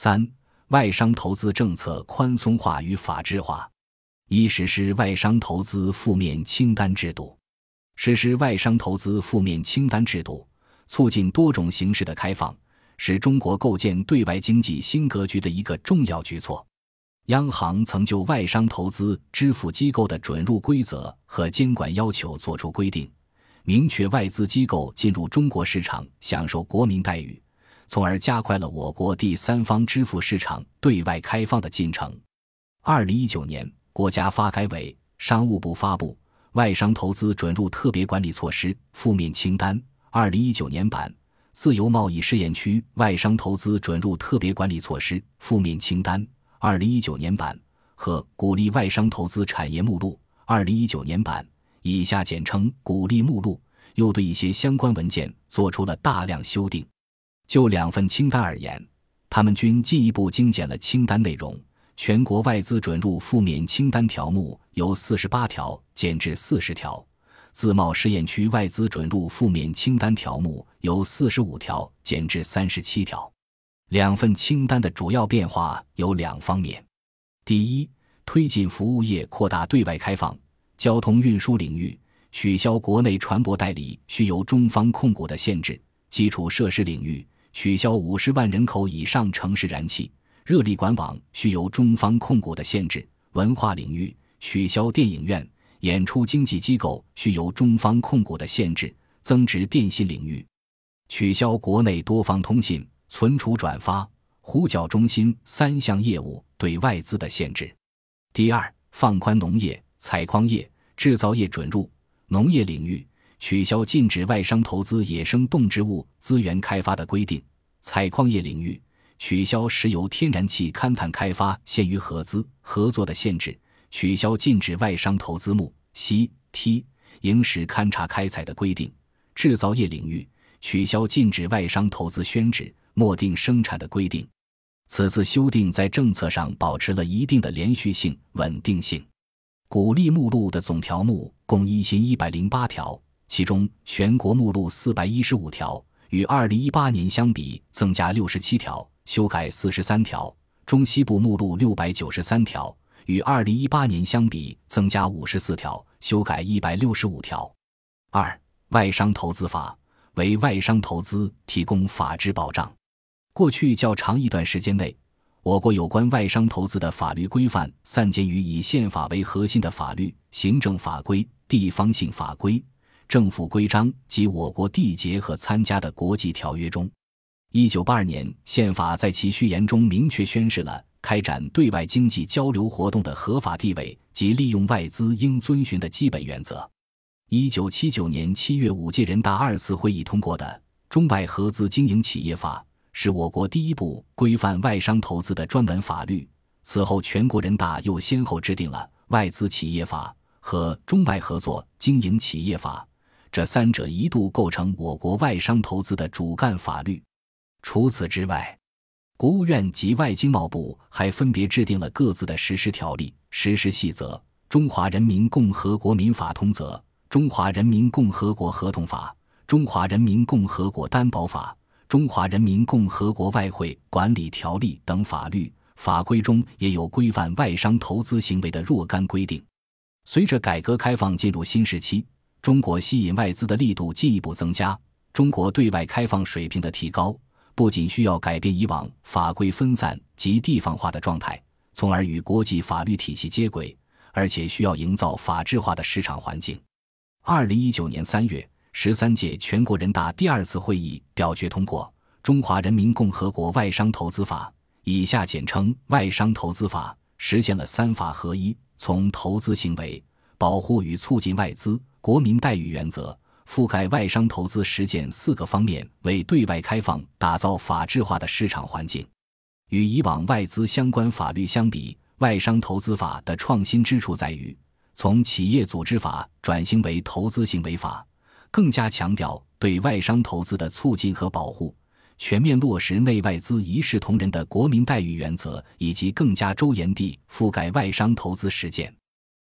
三、外商投资政策宽松化与法治化。一、实施外商投资负面清单制度。实施外商投资负面清单制度，促进多种形式的开放，是中国构建对外经济新格局的一个重要举措。央行曾就外商投资支付机构的准入规则和监管要求作出规定，明确外资机构进入中国市场享受国民待遇，从而加快了我国第三方支付市场对外开放的进程。二零一九年，国家发改委、商务部发布。外商投资准入特别管理措施负面清单（二零一九年版）、自由贸易试验区外商投资准入特别管理措施负面清单（二零一九年版）和鼓励外商投资产业目录（二零一九年版）以下简称“鼓励目录”，又对一些相关文件做出了大量修订。就两份清单而言，他们均进一步精简了清单内容。全国外资准入负面清单条目由四十八条减至四十条，自贸试验区外资准入负面清单条目由四十五条减至三十七条。两份清单的主要变化有两方面：第一，推进服务业扩大对外开放，交通运输领域取消国内船舶代理需由中方控股的限制；基础设施领域取消五十万人口以上城市燃气。热力管网需由中方控股的限制，文化领域取消电影院、演出经纪机构需由中方控股的限制，增值电信领域取消国内多方通信、存储转发、呼叫中心三项业务对外资的限制。第二，放宽农业、采矿业、制造业准入，农业领域取消禁止外商投资野生动植物资源开发的规定，采矿业领域。取消石油天然气勘探开发限于合资合作的限制，取消禁止外商投资木、锡、锑、萤石勘察开采的规定；制造业领域取消禁止外商投资宣纸、墨定生产的规定。此次修订在政策上保持了一定的连续性、稳定性。鼓励目录的总条目共一千一百零八条，其中全国目录四百一十五条，与二零一八年相比增加六十七条。修改四十三条，中西部目录六百九十三条，与二零一八年相比增加五十四条，修改一百六十五条。二、外商投资法为外商投资提供法治保障。过去较长一段时间内，我国有关外商投资的法律规范散见于以宪法为核心的法律、行政法规、地方性法规、政府规章及我国缔结和参加的国际条约中。一九八二年，宪法在其序言中明确宣示了开展对外经济交流活动的合法地位及利用外资应遵循的基本原则。一九七九年七月，五届人大二次会议通过的《中外合资经营企业法》是我国第一部规范外商投资的专门法律。此后，全国人大又先后制定了《外资企业法》和《中外合作经营企业法》，这三者一度构成我国外商投资的主干法律。除此之外，国务院及外经贸部还分别制定了各自的实施条例、实施细则：《中华人民共和国民法通则》《中华人民共和国合同法》《中华人民共和国担保法》《中华人民共和国外汇管理条例》等法律法规中，也有规范外商投资行为的若干规定。随着改革开放进入新时期，中国吸引外资的力度进一步增加，中国对外开放水平的提高。不仅需要改变以往法规分散及地方化的状态，从而与国际法律体系接轨，而且需要营造法治化的市场环境。二零一九年三月，十三届全国人大第二次会议表决通过《中华人民共和国外商投资法》（以下简称《外商投资法》），实现了三法合一，从投资行为、保护与促进外资、国民待遇原则。覆盖外商投资实践四个方面，为对外开放打造法治化的市场环境。与以往外资相关法律相比，外商投资法的创新之处在于，从企业组织法转型为投资行为法，更加强调对外商投资的促进和保护，全面落实内外资一视同仁的国民待遇原则，以及更加周延地覆盖外商投资实践。